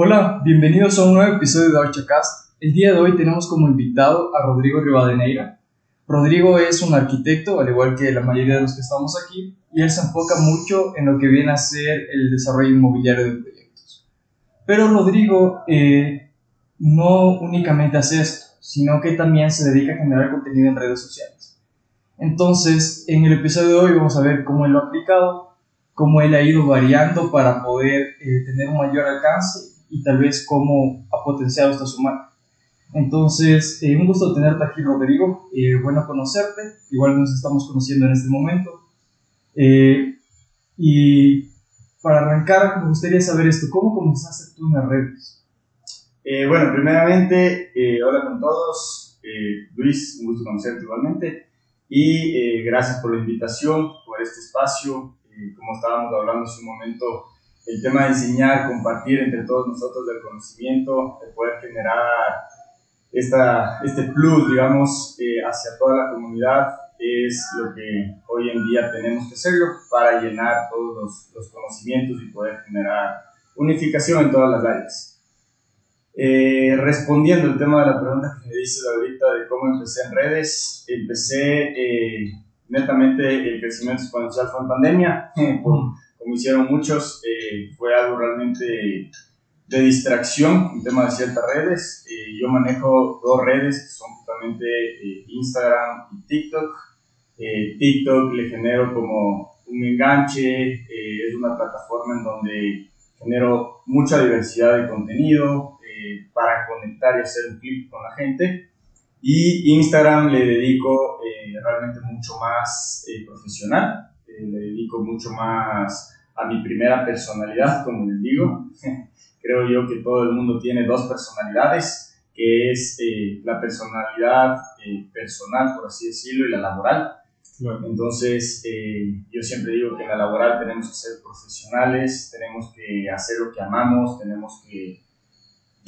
Hola, bienvenidos a un nuevo episodio de Archacast. El día de hoy tenemos como invitado a Rodrigo Rivadeneira. Rodrigo es un arquitecto, al igual que la mayoría de los que estamos aquí, y él se enfoca mucho en lo que viene a ser el desarrollo inmobiliario de proyectos. Pero Rodrigo eh, no únicamente hace esto, sino que también se dedica a generar contenido en redes sociales. Entonces, en el episodio de hoy vamos a ver cómo él lo ha aplicado, cómo él ha ido variando para poder eh, tener un mayor alcance y tal vez cómo ha potenciado esta su marca. Entonces, eh, un gusto tenerte aquí, Rodrigo. Eh, bueno conocerte. Igual nos estamos conociendo en este momento. Eh, y para arrancar, me gustaría saber esto. ¿Cómo comenzaste tú en las redes? bueno, primeramente, hola con todos. Luis, un gusto conocerte igualmente. Y gracias por la invitación, por este espacio. como estábamos hablando hace un momento, el tema de enseñar, compartir entre todos nosotros del conocimiento, de poder generar esta, este plus, digamos, eh, hacia toda la comunidad es lo que hoy en día tenemos que hacerlo para llenar todos los, los conocimientos y poder generar unificación en todas las áreas. Eh, respondiendo al tema de la pregunta que me dices ahorita de cómo empecé en redes, empecé eh, netamente el crecimiento exponencial fue en pandemia, como hicieron muchos, eh, fue algo realmente de distracción en tema de ciertas redes. Eh, yo manejo dos redes que son justamente eh, Instagram y TikTok. TikTok le genero como un enganche, es una plataforma en donde genero mucha diversidad de contenido para conectar y hacer un clip con la gente. Y Instagram le dedico realmente mucho más profesional, le dedico mucho más a mi primera personalidad, como les digo. Creo yo que todo el mundo tiene dos personalidades, que es eh, la personalidad eh, personal, por así decirlo, y la laboral. Entonces, eh, yo siempre digo que en la laboral tenemos que ser profesionales, tenemos que hacer lo que amamos, tenemos que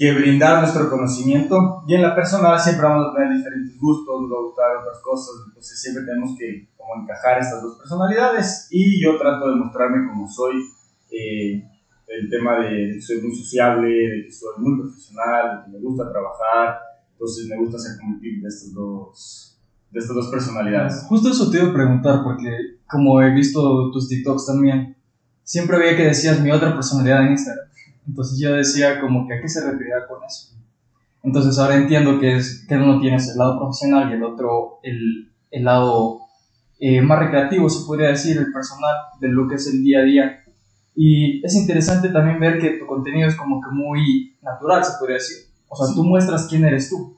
que brindar nuestro conocimiento. Y en la personal siempre vamos a tener diferentes gustos, nos va a gustar otras cosas, entonces siempre tenemos que como encajar estas dos personalidades. Y yo trato de mostrarme como soy, eh, el tema de, que soy muy sociable, de que soy muy profesional, de que me gusta trabajar, entonces me gusta ser como de estas dos, de estas dos personalidades. Justo eso te iba a preguntar, porque como he visto tus TikToks también, siempre veía que decías mi otra personalidad en Instagram. Entonces yo decía como que a qué se refería con eso. Entonces ahora entiendo que, es, que uno tiene el lado profesional y el otro el, el lado eh, más recreativo, se podría decir, el personal, de lo que es el día a día. Y es interesante también ver que tu contenido es como que muy natural, se podría decir. O sea, tú muestras quién eres tú.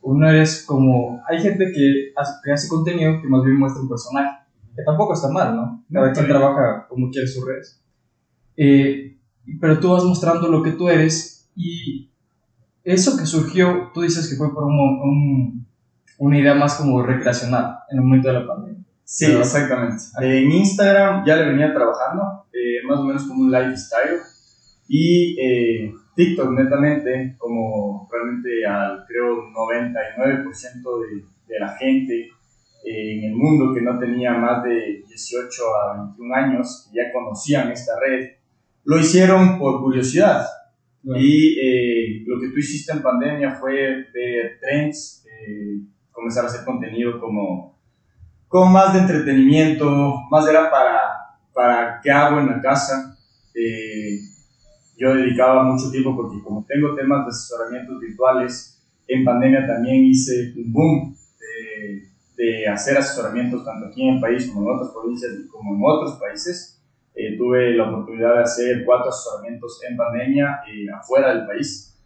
Uno eres como... Hay gente que hace, que hace contenido que más bien muestra un personaje. Que tampoco está mal, ¿no? Cada quien trabaja como quiere sus redes. Eh, pero tú vas mostrando lo que tú eres y eso que surgió, tú dices que fue por un, una idea más como recreacional en el momento de la pandemia. Sí, exactamente. En Instagram ya le venía trabajando, eh, más o menos como un lifestyle, y eh, TikTok netamente, como realmente al creo 99% de, de la gente eh, en el mundo que no tenía más de 18 a 21 años, que ya conocían esta red, lo hicieron por curiosidad. Y eh, lo que tú hiciste en pandemia fue ver trends, eh, comenzar a hacer contenido como, como más de entretenimiento, más era para, para qué hago en la casa. Eh, yo dedicaba mucho tiempo porque como tengo temas de asesoramientos virtuales, en pandemia también hice un boom de, de hacer asesoramientos tanto aquí en el país como en otras provincias como en otros países. Eh, tuve la oportunidad de hacer cuatro asesoramientos en pandemia eh, afuera del país.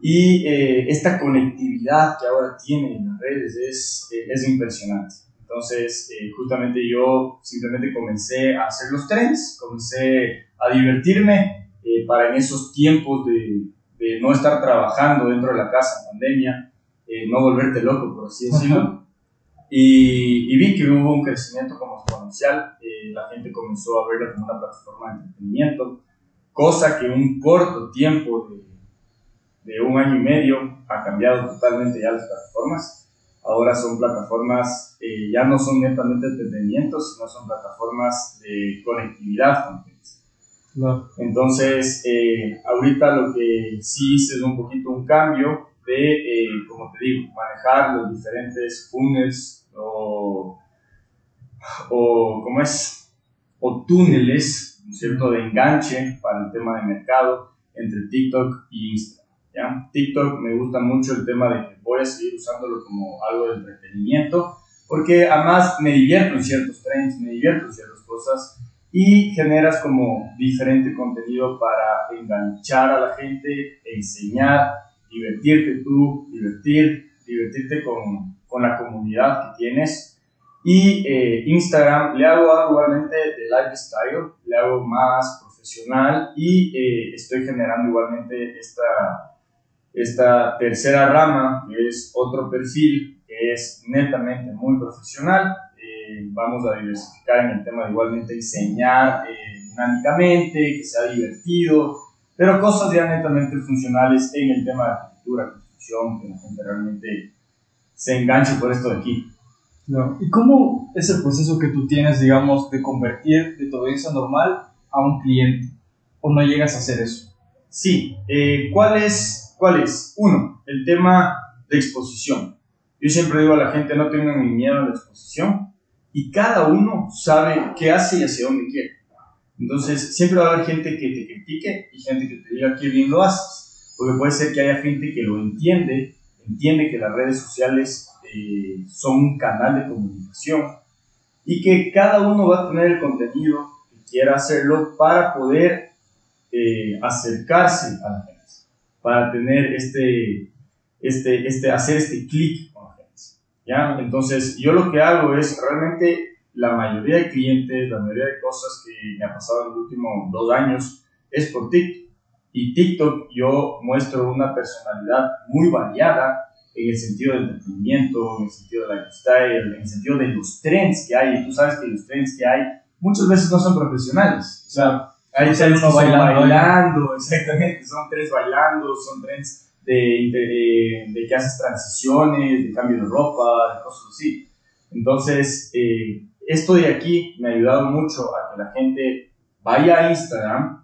Y eh, esta conectividad que ahora tienen las redes es, es impresionante. Entonces, justamente yo simplemente comencé a hacer los trends, comencé a divertirme para en esos tiempos de, de, no estar trabajando dentro de la casa en pandemia, no volverte loco, por así decirlo. Y, vi que hubo un crecimiento como exponencial, eh, la gente comenzó a verla como una plataforma de entretenimiento, cosa que en un corto tiempo de, de un año y medio ha cambiado totalmente ya las plataformas. Ahora son plataformas, eh, ya no son netamente entretenimiento, sino son plataformas de conectividad. Entonces, eh, ahorita lo que sí hice es un poquito un cambio de, eh, como te digo, manejar los diferentes funnels o, o ¿cómo es? O túneles, ¿cierto?, de enganche para el tema de mercado entre TikTok y Instagram. ¿ya? TikTok me gusta mucho el tema de que voy a seguir usándolo como algo de entretenimiento, porque además me divierto en ciertos trends, me divierto en ciertas cosas y generas como diferente contenido para enganchar a la gente, enseñar, divertirte tú, divertir, divertirte con, con la comunidad que tienes. Y eh, Instagram le hago algo igualmente de lifestyle, le hago más profesional y eh, estoy generando igualmente esta, esta tercera rama, que es otro perfil que es netamente muy profesional eh, vamos a diversificar en el tema de igualmente enseñar eh, dinámicamente, que sea divertido, pero cosas ya netamente funcionales en el tema de arquitectura, construcción, que la gente realmente se enganche por esto de aquí. ¿Y cómo es el proceso que tú tienes, digamos, de convertir de tu audiencia normal a un cliente? ¿O no llegas a hacer eso? Sí, eh, ¿cuál, es, ¿cuál es? Uno, el tema de exposición. Yo siempre digo a la gente, no tengan ni miedo a la exposición, y cada uno sabe qué hace y hacia dónde quiere. Entonces, siempre va a haber gente que te critique y gente que te diga qué bien lo haces, porque puede ser que haya gente que lo entiende, entiende que las redes sociales eh, son un canal de comunicación y que cada uno va a tener el contenido que quiera hacerlo para poder eh, acercarse a la gente, para tener este, este, este, hacer este clic ¿ya? Entonces, yo lo que hago es realmente la mayoría de clientes, la mayoría de cosas que me ha pasado en los últimos dos años es por TikTok. Y TikTok yo muestro una personalidad muy variada en el sentido del entretenimiento, en el sentido de la lifestyle, en el sentido de los trends que hay. Y tú sabes que los trends que hay muchas veces no son profesionales. O sea, hay trends que bailando, bailando, exactamente, son trends bailando, son trends de, de, que haces transiciones, de cambio de ropa, de cosas así. Entonces, eh, esto de aquí me ha ayudado mucho a que la gente vaya a Instagram.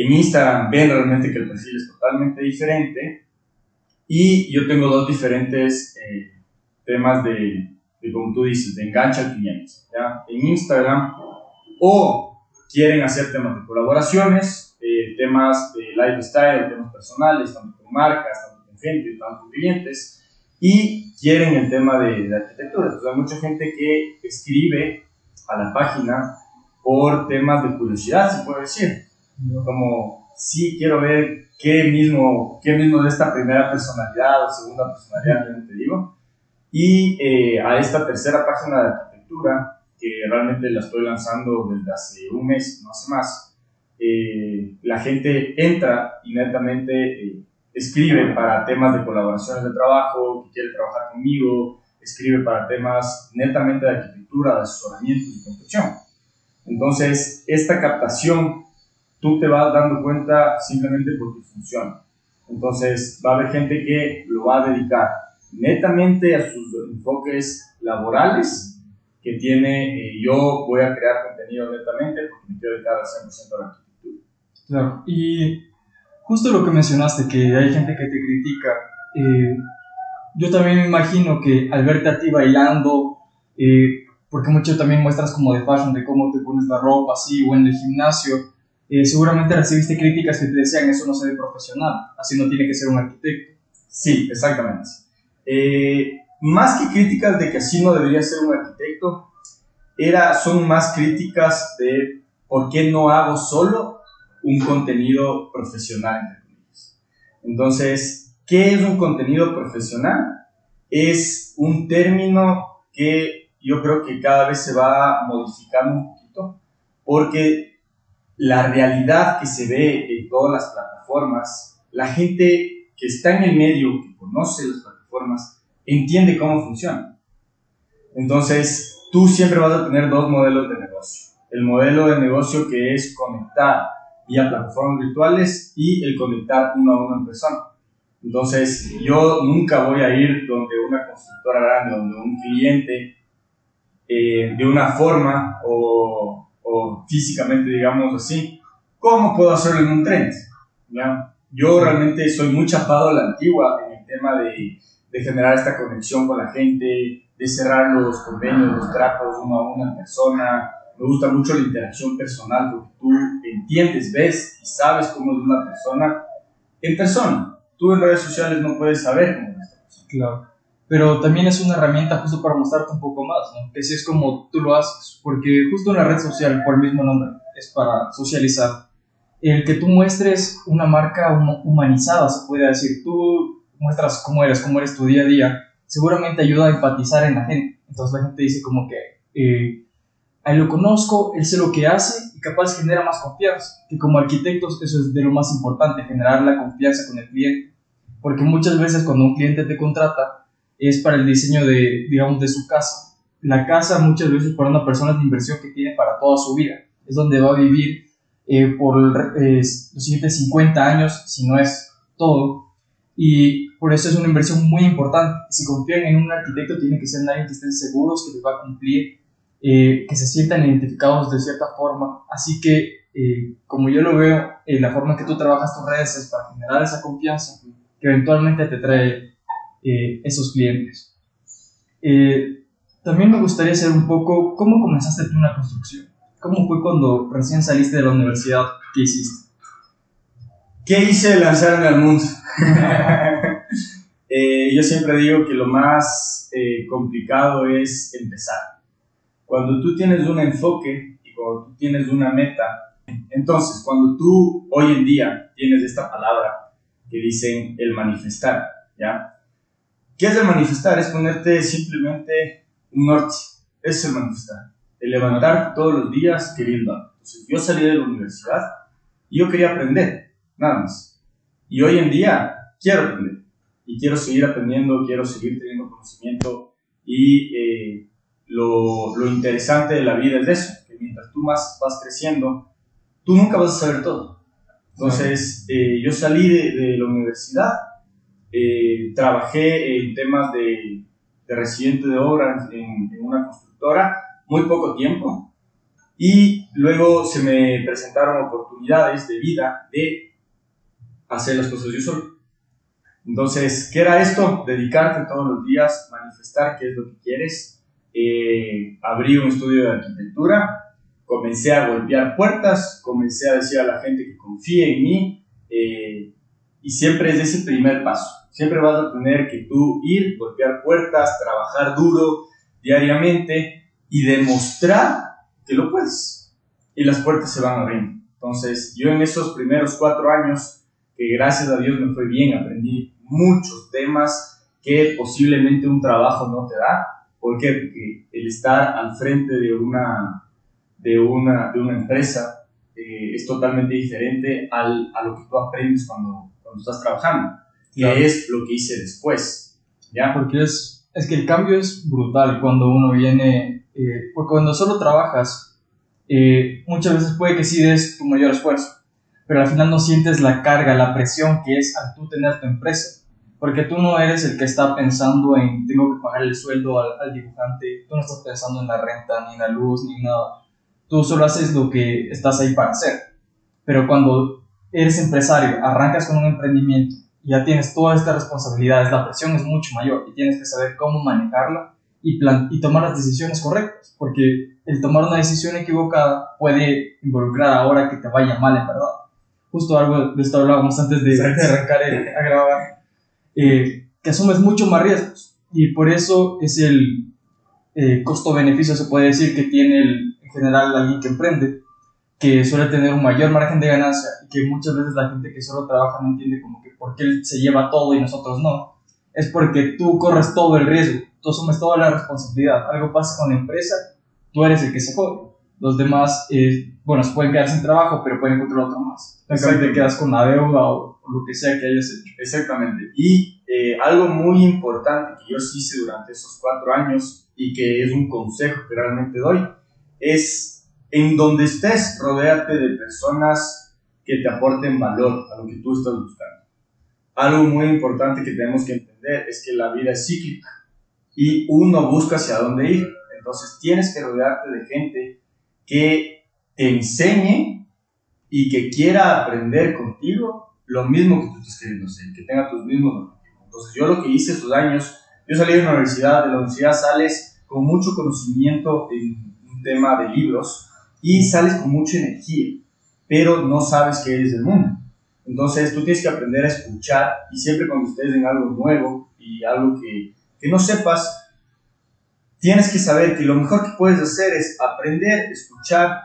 En Instagram ven realmente que el perfil es totalmente diferente. Y yo tengo dos diferentes eh, temas de, de, como tú dices, de engancha al cliente. ¿ya? En Instagram, o quieren hacer temas de colaboraciones, eh, temas de lifestyle, temas personales, tanto con marcas, tanto con gente, tanto con clientes, y quieren el tema de, arquitectura. Entonces hay mucha gente que escribe a la página por temas de curiosidad, se puede decir. Como, sí, quiero ver qué mismo, qué mismo de esta primera personalidad o segunda personalidad, te digo. Y eh, a esta tercera página de arquitectura, que realmente la estoy lanzando desde hace un mes, no hace más, eh, la gente entra y netamente eh, escribe para temas de colaboraciones de trabajo, que quiere trabajar conmigo, escribe para temas netamente de arquitectura, de asesoramiento y construcción. Entonces, esta captación, tú te vas dando cuenta simplemente porque funciona. Entonces, va a haber gente que lo va a dedicar netamente a sus enfoques laborales que tiene, eh, yo voy a crear contenido netamente porque me quiero dedicar al 100% a la arquitectura Claro, y justo lo que mencionaste, que hay gente que te critica, eh, yo también me imagino que al verte a ti bailando, eh, porque mucho también muestras como de fashion, de cómo te pones la ropa así o en el gimnasio, eh, seguramente recibiste críticas que te decían eso no se ve profesional, así no tiene que ser un arquitecto. Sí, exactamente. más que críticas de que así no debería ser un arquitecto, era, son más críticas de por qué no hago solo un contenido profesional. Entonces, ¿qué es un contenido profesional? Es un término que yo creo que cada vez se va modificando un poquito, porque la realidad que se ve en todas las plataformas, la gente que está en el medio, que conoce las plataformas, entiende cómo funcionan. Entonces, tú siempre vas a tener dos modelos de negocio. El modelo de negocio que es conectar vía plataformas virtuales y el conectar uno a uno en persona. Entonces, yo nunca voy a ir donde una constructora grande, donde un cliente eh, de una forma o, o, físicamente, digamos así, ¿cómo puedo hacerlo en un trend? ¿Ya? Yo realmente soy muy chapado a la antigua en el tema de, de generar esta conexión con la gente, de cerrar los convenios, los tratos uno a una persona. Me gusta mucho la interacción personal porque tú entiendes, ves y sabes cómo es una persona en persona. Tú en redes sociales no puedes saber cómo es esta persona. Claro. Pero también es una herramienta justo para mostrarte un poco más, ¿no? Que si es como tú lo haces. Porque justo una red social, por el mismo nombre, es para socializar. El que tú muestres una marca humanizada, se puede decir. Tú muestras cómo eres, cómo eres tu día a día seguramente ayuda a empatizar en la gente. Entonces la gente dice como que, eh, a él lo conozco, él sé lo que hace y capaz genera más confianza. Que como arquitectos eso es de lo más importante, generar la confianza con el cliente. Porque muchas veces cuando un cliente te contrata es para el diseño de, digamos, de su casa. La casa muchas veces para una persona es de inversión que tiene para toda su vida. Es donde va a vivir eh, por eh, los siguientes 50 años, si no es todo. Y por eso es una inversión muy importante. Si confían en un arquitecto, tiene que ser nadie que estén seguros que les va a cumplir, eh, que se sientan identificados de cierta forma. Así que, eh, como yo lo veo, la forma en que tú trabajas tus redes es para generar esa confianza que eventualmente te trae esos clientes. también me gustaría saber un poco cómo comenzaste tú una construcción. ¿Cómo fue cuando recién saliste de la universidad? ¿Qué hiciste? ¿Qué hice? Lanzarme al mundo. Eh, yo siempre digo que lo más eh, complicado es empezar. Cuando tú tienes un enfoque y cuando tú tienes una meta, entonces cuando tú hoy en día tienes esta palabra que dicen el manifestar, ¿ya? ¿Qué es el manifestar? Es ponerte simplemente un norte. es el manifestar. El levantarte todos los días queriendo. Entonces yo salí de la universidad y yo quería aprender, nada más. Y hoy en día quiero aprender y quiero seguir aprendiendo, quiero seguir teniendo conocimiento y eh, lo, lo, interesante de la vida es eso, que mientras tú más vas creciendo, tú nunca vas a saber todo. Entonces, eh, yo salí de, de la universidad, eh, trabajé en temas de, de, residente de obra en, en una constructora, muy poco tiempo, y luego se me presentaron oportunidades de vida de hacer las cosas yo solo. Entonces, ¿qué era esto? Dedicarte todos los días, manifestar qué es lo que quieres. Eh, abrí un estudio de arquitectura, comencé a golpear puertas, comencé a decir a la gente que confíe en mí eh, y siempre es ese primer paso. Siempre vas a tener que tú ir, golpear puertas, trabajar duro diariamente y demostrar que lo puedes. Y las puertas se van abriendo. Entonces, yo en esos primeros cuatro años, que gracias a Dios me fue bien, aprendí muchos temas que posiblemente un trabajo no te da. ¿Por qué? Porque el estar al frente de una, de una, de una empresa eh, es totalmente diferente al, a lo que tú aprendes cuando, cuando estás trabajando, que es lo que hice después. ¿ya? Porque es, es que el cambio es brutal cuando uno viene, eh, porque cuando solo trabajas, eh, muchas veces puede que sí des tu mayor esfuerzo, pero al final no sientes la carga, la presión que es al tú tener tu empresa. Porque tú no eres el que está pensando en tengo que pagar el sueldo al, al, dibujante, tú no estás pensando en la renta, ni en la luz, ni nada. Tú solo haces lo que estás ahí para hacer. Pero cuando eres empresario, arrancas con un emprendimiento y ya tienes todas estas responsabilidades, la presión es mucho mayor y tienes que saber cómo manejarla y, plan y tomar las decisiones correctas. Porque el tomar una decisión equivocada puede involucrar ahora que te vaya mal en verdad. Justo algo de esto hablábamos antes de, de arrancar a grabar eh, que asumes mucho más riesgos. Y por eso es el eh, costo-beneficio, se puede decir, que tiene el, en general alguien que emprende, que suele tener un mayor margen de ganancia y que muchas veces la gente que solo trabaja no entiende como que por qué él se lleva todo y nosotros no. Es porque tú corres todo el riesgo, tú asumes toda la responsabilidad. Algo pasa con la empresa, tú eres el que se jode. Los demás, eh, bueno, se pueden quedar sin trabajo, pero pueden encontrar otro más. te quedas con la deuda o lo que sea que hayas hecho. Exactamente. Y eh, algo muy importante que yo hice durante esos cuatro años y que es un consejo que realmente doy, es en donde estés, rodearte de personas que te aporten valor a lo que tú estás buscando. Algo muy importante que tenemos que entender es que la vida es cíclica y uno busca hacia dónde ir. Entonces tienes que rodearte de gente que te enseñe y que quiera aprender contigo lo mismo que tú estás queriendo hacer, que tenga tus mismos objetivos. Entonces yo lo que hice esos años, yo salí de la universidad, de la universidad sales con mucho conocimiento en un tema de libros y sales con mucha energía, pero no sabes qué es el mundo. Entonces tú tienes que aprender a escuchar y siempre cuando estés en algo nuevo y algo que, que no sepas, tienes que saber que lo mejor que puedes hacer es aprender, escuchar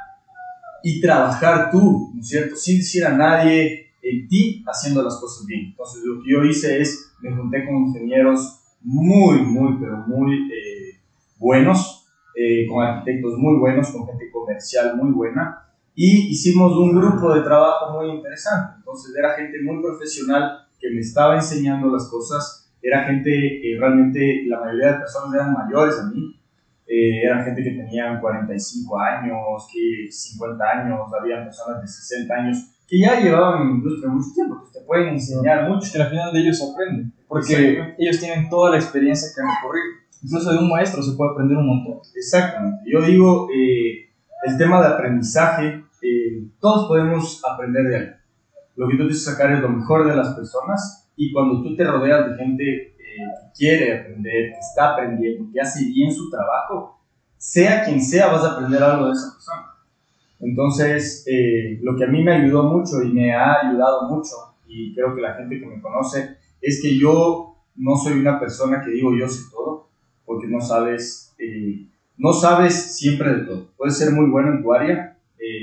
y trabajar tú, ¿no es cierto? Sin decir a nadie en ti haciendo las cosas bien. Entonces lo que yo hice es, me junté con ingenieros muy, muy, pero muy eh, buenos, eh, con arquitectos muy buenos, con gente comercial muy buena, y hicimos un grupo de trabajo muy interesante. Entonces era gente muy profesional que me estaba enseñando las cosas era gente, que realmente la mayoría de personas eran mayores a mí, eh, eran gente que tenían 45 años, que 50 años, había personas de 60 años que ya llevaban en la industria mucho tiempo, que te pueden enseñar mucho. Que al final de ellos aprenden, porque ellos tienen toda la experiencia que han recorrido. Incluso de un maestro se puede aprender un montón. Exactamente. Yo digo, eh, el tema de aprendizaje, eh, todos podemos aprender de algo. Lo que tú tienes que sacar es lo mejor de las personas y cuando tú te rodeas de gente eh, que quiere aprender, que está aprendiendo, que hace bien su trabajo, sea quien sea, vas a aprender algo de esa persona. Entonces, lo que a mí me ayudó mucho y me ha ayudado mucho, y creo que la gente que me conoce, es que yo no soy una persona que digo yo sé todo, porque no sabes, eh, no sabes siempre de todo. Puedes ser muy bueno en tu área.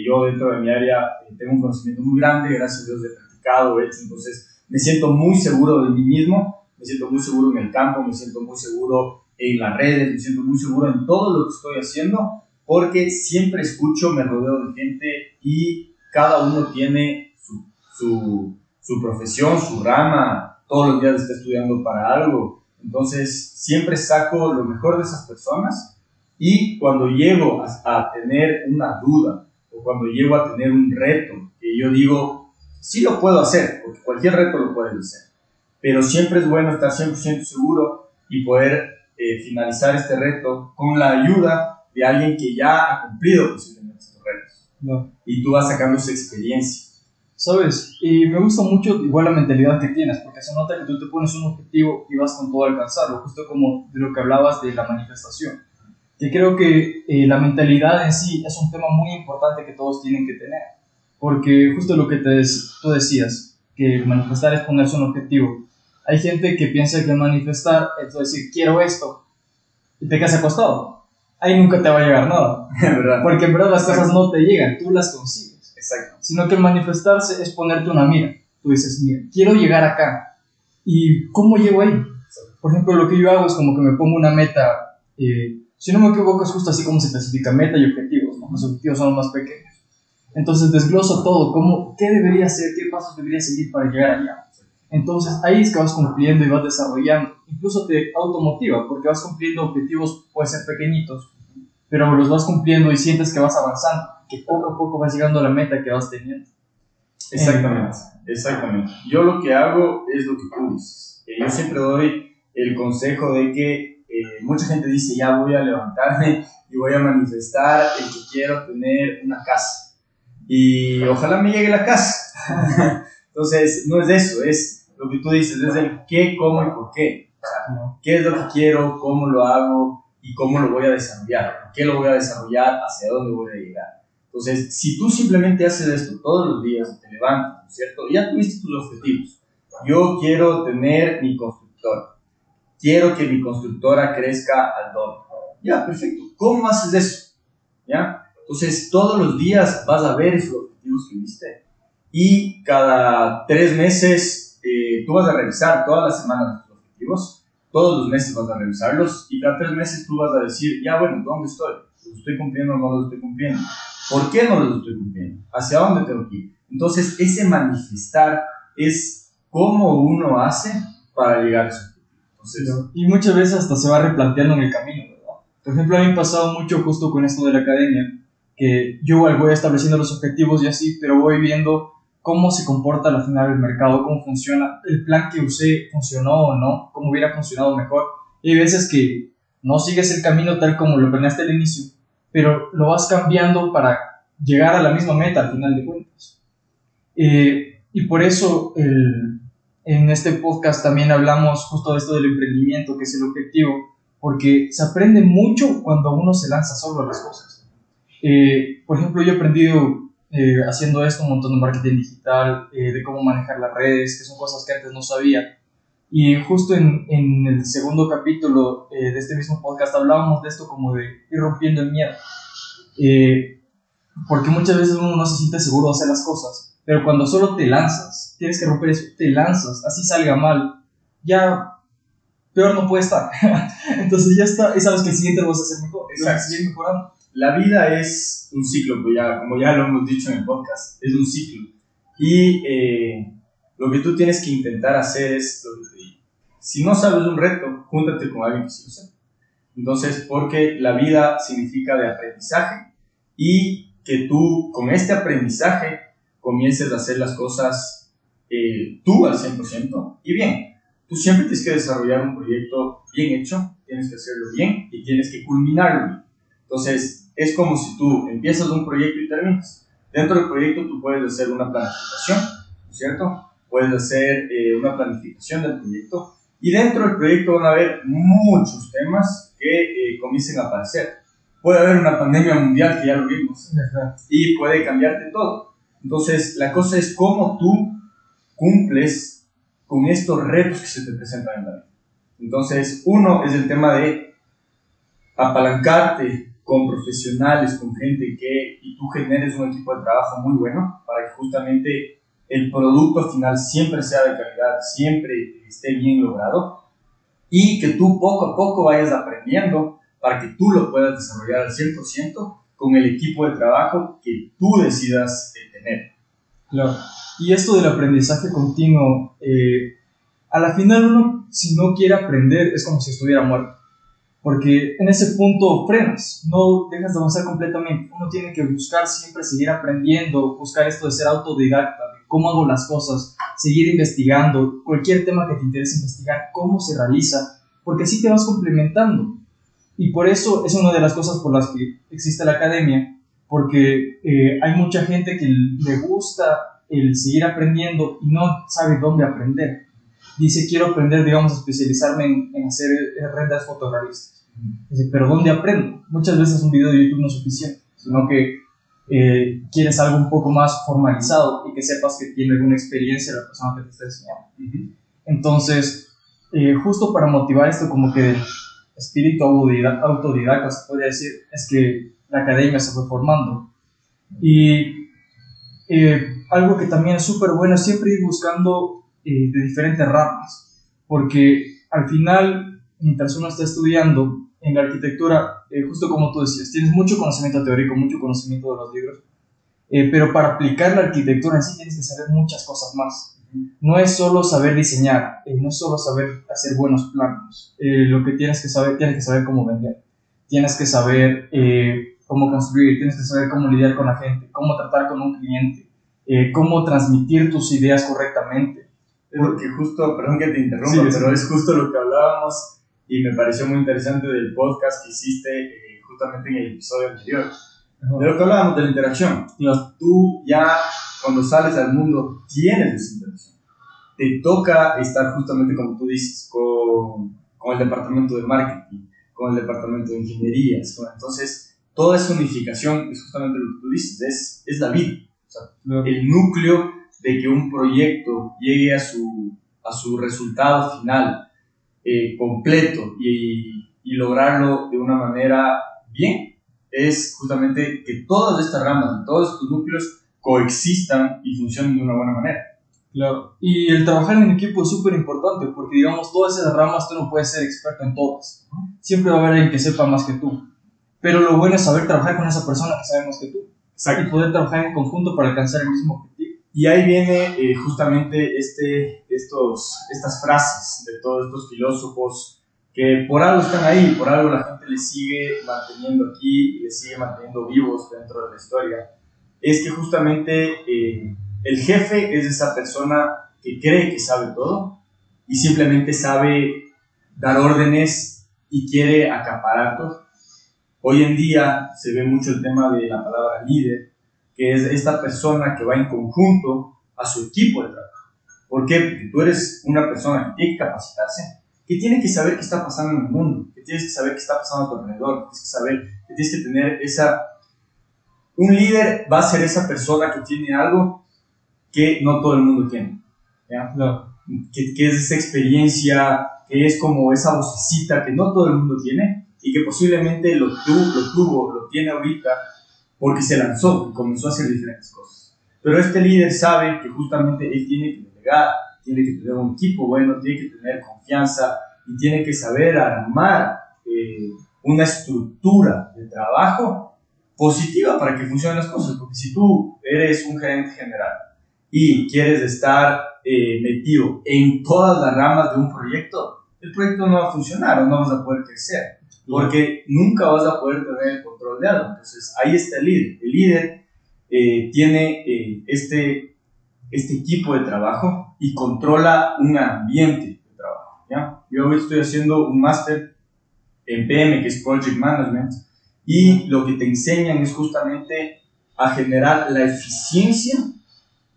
yo dentro de mi área tengo un conocimiento muy grande, gracias a Dios he practicado, hecho, entonces me siento muy seguro de mí mismo, me siento muy seguro en el campo, me siento muy seguro en las redes, me siento muy seguro en todo lo que estoy haciendo, porque siempre escucho, me rodeo de gente y cada uno tiene su, su profesión, su rama, todos los días está estudiando para algo. Entonces, siempre saco lo mejor de esas personas y cuando llego a, a tener una duda o cuando llego a tener un reto que yo digo, sí lo puedo hacer, porque cualquier reto lo puedes hacer, pero siempre es bueno estar 100% seguro y poder eh, finalizar este reto con la ayuda de alguien que ya ha cumplido posiblemente estos retos. Y tú vas sacando esa experiencia. ¿Sabes? Y me gusta mucho igual la mentalidad que tienes, porque se nota que tú te pones un objetivo y vas con todo a alcanzarlo, justo como de lo que hablabas de la manifestación. Que creo que eh, la mentalidad en sí es un tema muy importante que todos tienen que tener porque justo lo que te tú decías, que manifestar es ponerse un objetivo. Hay gente que piensa que manifestar es decir, quiero esto, y te quedas acostado. Ahí nunca te va a llegar nada. Porque en verdad las cosas no te llegan, tú las consigues. Exacto. Sino que el manifestarse es ponerte una mira. Tú dices, mira, quiero llegar acá. ¿Y cómo llego ahí? Por ejemplo, lo que yo hago es como que me pongo una meta. Eh, si no me equivoco, es justo así como se especifica meta y objetivos. Los objetivos son los más pequeños. Entonces desgloso todo, cómo, qué debería hacer, qué pasos debería seguir para llegar allá. Entonces ahí es que vas cumpliendo y vas desarrollando. Incluso te automotiva porque vas cumpliendo objetivos, pueden ser pequeñitos, pero los vas cumpliendo y sientes que vas avanzando, que poco a poco vas llegando a la meta que vas teniendo. Exactamente, exactamente. Yo lo que hago es lo que tú dices. Eh, yo siempre doy el consejo de que eh, mucha gente dice, ya voy a levantarme y voy a manifestar el que quiero tener una casa y ojalá me llegue la casa. Entonces, no es eso, es lo que tú dices, es el qué, cómo y por qué. ¿Qué es lo que quiero, cómo lo hago y cómo lo voy a desarrollar? qué lo voy a desarrollar? ¿Hacia dónde voy a llegar? Entonces, si tú simplemente haces esto todos los días, te levantas, ¿cierto? Ya tuviste tus objetivos. Yo quiero tener mi constructora. Quiero que mi constructora crezca al doble. Ya, perfecto. ¿Cómo haces eso? ¿Ya? Entonces, todos los días vas a ver esos objetivos que viste y cada tres meses eh, tú vas a revisar todas las semanas tus objetivos, todos los meses vas a revisarlos y cada tres meses tú vas a decir, ya bueno, ¿dónde estoy? ¿Los estoy cumpliendo o no los estoy cumpliendo? ¿Por qué no los estoy cumpliendo? ¿Hacia dónde tengo que ir? Entonces, ese manifestar es cómo uno hace para llegar a esos objetivos. y muchas veces hasta se va replanteando en el camino, ¿verdad? Por ejemplo, a mí me ha pasado mucho justo con esto de la academia, que yo voy estableciendo los objetivos y así, pero voy viendo cómo se comporta al final el mercado, cómo funciona, el plan que usé funcionó o no, cómo hubiera funcionado mejor. Y hay veces que no sigues el camino tal como lo planeaste al inicio, pero lo vas cambiando para llegar a la misma meta al final de cuentas. Eh, y por eso el, en este podcast también hablamos justo de esto del emprendimiento, que es el objetivo, porque se aprende mucho cuando uno se lanza solo a las cosas. Eh, por ejemplo, yo he aprendido eh, haciendo esto un montón de marketing digital, eh, de cómo manejar las redes, que son cosas que antes no sabía. Y justo en, en el segundo capítulo de este mismo podcast hablábamos de esto como de ir rompiendo el miedo. porque muchas veces uno no se siente seguro de hacer las cosas, pero cuando solo te lanzas, tienes que romper eso, te lanzas, así salga mal, ya peor no puede estar. Entonces ya está, y sabes que el siguiente lo vas a hacer mejor, Exacto. seguir mejorando. La vida es un ciclo, pues ya, como ya lo hemos dicho en el podcast, es un ciclo. Y eh, lo que tú tienes que intentar hacer es, si no sabes un reto, júntate con alguien que sí lo sepa. Entonces, porque la vida significa de aprendizaje y que tú con este aprendizaje comiences a hacer las cosas eh, tú al 100% y bien tú siempre tienes que desarrollar un proyecto bien hecho, tienes que hacerlo bien y tienes que culminarlo. Entonces, es como si tú empiezas un proyecto y terminas. Dentro del proyecto tú puedes hacer una planificación, ¿cierto? Puedes hacer eh, una planificación del proyecto y dentro del proyecto van a haber muchos temas que eh, comiencen a aparecer. Puede haber una pandemia mundial, que ya lo vimos, y puede cambiarte todo. Entonces, la cosa es cómo tú cumples con estos retos que se te presentan en la vida. Entonces, uno es el tema de apalancarte con profesionales, con gente que, y tú generes un equipo de trabajo muy bueno para que justamente el producto final siempre sea de calidad, siempre esté bien logrado y que tú poco a poco vayas aprendiendo para que tú lo puedas desarrollar al 100% con el equipo de trabajo que tú decidas tener. Claro. Y esto del aprendizaje continuo, eh, a la final uno, si no quiere aprender, es como si estuviera muerto. Porque en ese punto frenas, no dejas de avanzar completamente. Uno tiene que buscar siempre seguir aprendiendo, buscar esto de ser autodidacta, cómo hago las cosas, seguir investigando, cualquier tema que te interese investigar, cómo se realiza, porque así te vas complementando. Y por eso es una de las cosas por las que existe la academia, porque eh, hay mucha gente que le gusta el seguir aprendiendo y no sabe dónde aprender. Dice, quiero aprender, digamos, especializarme en, hacer rentas fotorrealistas. Dice, pero ¿dónde aprendo? Muchas veces un video de YouTube no es suficiente, sino que eh, quieres algo un poco más formalizado y que sepas que tiene alguna experiencia la persona que te está enseñando. Entonces, eh, justo para motivar esto como que el espíritu autodidacta, se podría decir, es que la academia se fue formando. Y eh, algo que también es súper bueno es siempre ir buscando eh, de diferentes ramas, porque al final, mientras uno está estudiando en la arquitectura, eh, justo como tú decías, tienes mucho conocimiento teórico, mucho conocimiento de los libros, eh, pero para aplicar la arquitectura en sí tienes que saber muchas cosas más. No es solo saber diseñar, no es solo saber hacer buenos planos. lo que tienes que saber, tienes que saber cómo vender, tienes que saber cómo construir, tienes que saber cómo lidiar con la gente, cómo tratar con un cliente, eh, cómo transmitir tus ideas correctamente. Porque justo, perdón que te interrumpa, pero es justo lo que hablábamos y me pareció muy interesante del podcast que hiciste eh, justamente en el episodio anterior. De lo que hablábamos de la interacción. Tú ya cuando sales al mundo tienes esa interacción. Te toca estar justamente como tú dices, con, con el departamento de marketing, con el departamento de ingenierías. entonces, toda esa unificación es justamente lo que tú dices, es, es la vida el núcleo de que un proyecto llegue a su, a su resultado final eh, completo y, y, lograrlo de una manera bien es justamente que todas estas ramas, todos estos núcleos coexistan y funcionen de una buena manera. Claro, y el trabajar en equipo es súper importante porque, digamos, todas esas ramas tú no puedes ser experto en todas. Siempre va a haber alguien que sepa más que tú. Pero lo bueno es saber trabajar con esa persona que sabe más que tú y poder trabajar en conjunto para alcanzar el mismo objetivo. Y ahí viene eh, justamente este, estos, estas frases de todos estos filósofos que por algo están ahí, por algo la gente les sigue manteniendo aquí y les sigue manteniendo vivos dentro de la historia. Es que justamente eh, el jefe es esa persona que cree que sabe todo y simplemente sabe dar órdenes y quiere acaparar todo. Hoy en día se ve mucho el tema de la palabra líder, que es esta persona que va en conjunto a su equipo de trabajo. ¿Por qué? Porque tú eres una persona que tiene que capacitarse, que tiene que saber qué está pasando en el mundo, que tienes que saber qué está pasando a tu alrededor, que tienes que saber, que tienes que tener esa... Un líder va a ser esa persona que tiene algo que no todo el mundo tiene. ¿ya? Que, que, es esa experiencia, que es como esa vocecita que no todo el mundo tiene y que posiblemente lo, tu, lo tuvo, lo tiene ahorita porque se lanzó y comenzó a hacer diferentes cosas. Pero este líder sabe que justamente él tiene que delegar, tiene que tener un equipo bueno, tiene que tener confianza y tiene que saber armar eh, una estructura de trabajo positiva para que funcionen las cosas. Porque si tú eres un gerente general y quieres estar eh, metido en todas las ramas de un proyecto, el proyecto no va a funcionar o no vas a poder crecer. Porque nunca vas a poder tener el control de algo. Entonces ahí está el líder. El líder eh, tiene eh, este, este equipo de trabajo y controla un ambiente de trabajo. ¿ya? Yo hoy estoy haciendo un máster en PM, que es Project Management, y lo que te enseñan es justamente a generar la eficiencia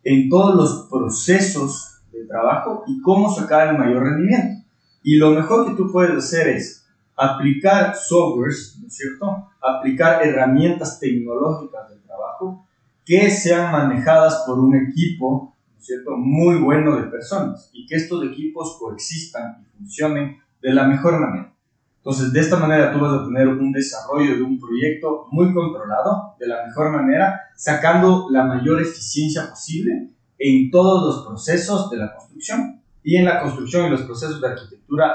en todos los procesos de trabajo y cómo sacar el mayor rendimiento. Y lo mejor que tú puedes hacer es aplicar softwares, ¿no es cierto? Aplicar herramientas tecnológicas de trabajo que sean manejadas por un equipo, ¿no es cierto? Muy bueno de personas y que estos equipos coexistan y funcionen de la mejor manera. Entonces, de esta manera tú vas a tener un desarrollo de un proyecto muy controlado, de la mejor manera, sacando la mayor eficiencia posible en todos los procesos de la construcción. Y en la construcción y los procesos de arquitectura,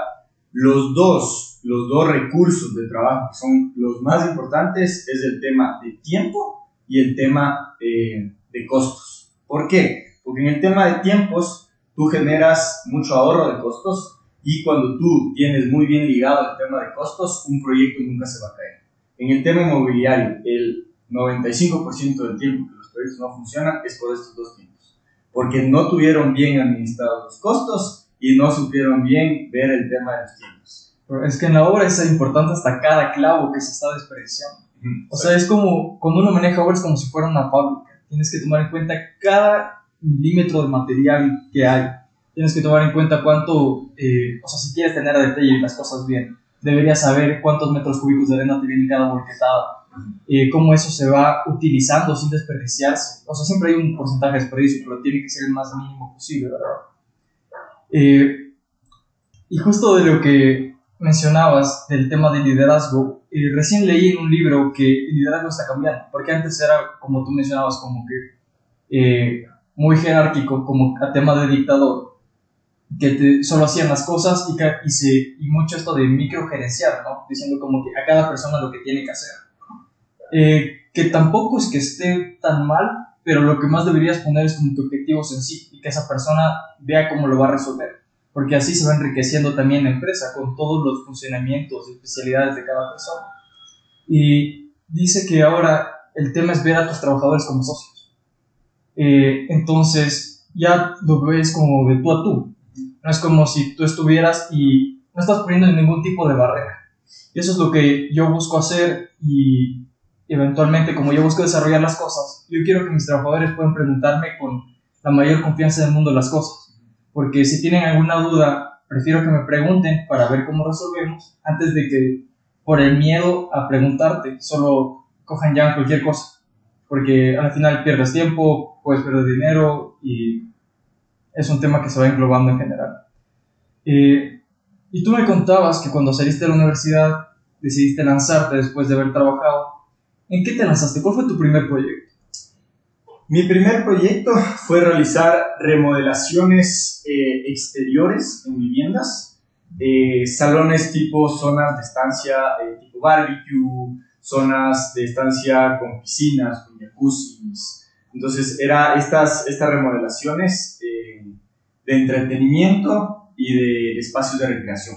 los dos, los dos recursos de trabajo que son los más importantes es el tema de tiempo y el tema eh, de costos. ¿Por qué? Porque en el tema de tiempos tú generas mucho ahorro de costos y cuando tú tienes muy bien ligado el tema de costos, un proyecto nunca se va a caer. En el tema inmobiliario, el 95% del tiempo que los proyectos no funcionan es por estos dos tiempos. Porque no tuvieron bien administrados los costos y no supieron bien ver el tema de los tiempos. Pero es que en la obra es importante hasta cada clavo que se está desperdiciando. O sea, es como cuando uno maneja obras como si fuera una fábrica. Tienes que tomar en cuenta cada milímetro de material que hay tienes que tomar en cuenta cuánto, eh, o sea, si quieres tener a detalle las cosas bien, deberías saber cuántos metros cúbicos de arena te viene cada volquetada, eh, cómo eso se va utilizando sin desperdiciarse. O sea, siempre hay un porcentaje de desperdicio, pero tiene que ser el más mínimo posible, ¿verdad? Eh, y justo de lo que mencionabas del tema del liderazgo, eh, recién leí en un libro que el liderazgo está cambiando, porque antes era, como tú mencionabas, como que muy jerárquico, como a tema de dictador, que solo hacían las cosas y, y, se, y mucho esto de microgerenciar, ¿no? Diciendo como que a cada persona lo que tiene que hacer. Eh, que tampoco es que esté tan mal, pero lo que más deberías poner es como que objetivos en sí y que esa persona vea cómo lo va a resolver. Porque así se va enriqueciendo también la empresa con todos los funcionamientos y especialidades de cada persona. Y dice que ahora el tema es ver a tus trabajadores como socios. Eh, entonces ya lo ves como de tú a tú no es como si tú estuvieras y no estás poniendo ningún tipo de barrera. Y eso es lo que yo busco hacer y eventualmente como yo busco desarrollar las cosas, yo quiero que mis trabajadores puedan preguntarme con la mayor confianza del mundo las cosas. Porque si tienen alguna duda, prefiero que me pregunten para ver cómo resolvemos antes de que por el miedo a preguntarte solo cojan ya cualquier cosa. Porque al final pierdes tiempo, puedes perder dinero y es un tema que se va englobando en general. Eh, y tú me contabas que cuando saliste de la universidad decidiste lanzarte después de haber trabajado. ¿En qué te lanzaste? ¿Cuál fue tu primer proyecto? Mi primer proyecto fue realizar remodelaciones eh, exteriores en viviendas, eh, salones tipo zonas de estancia tipo barbecue, zonas de estancia con piscinas, con jacuzzis. Entonces, era estas, estas remodelaciones de entretenimiento y de espacios de recreación.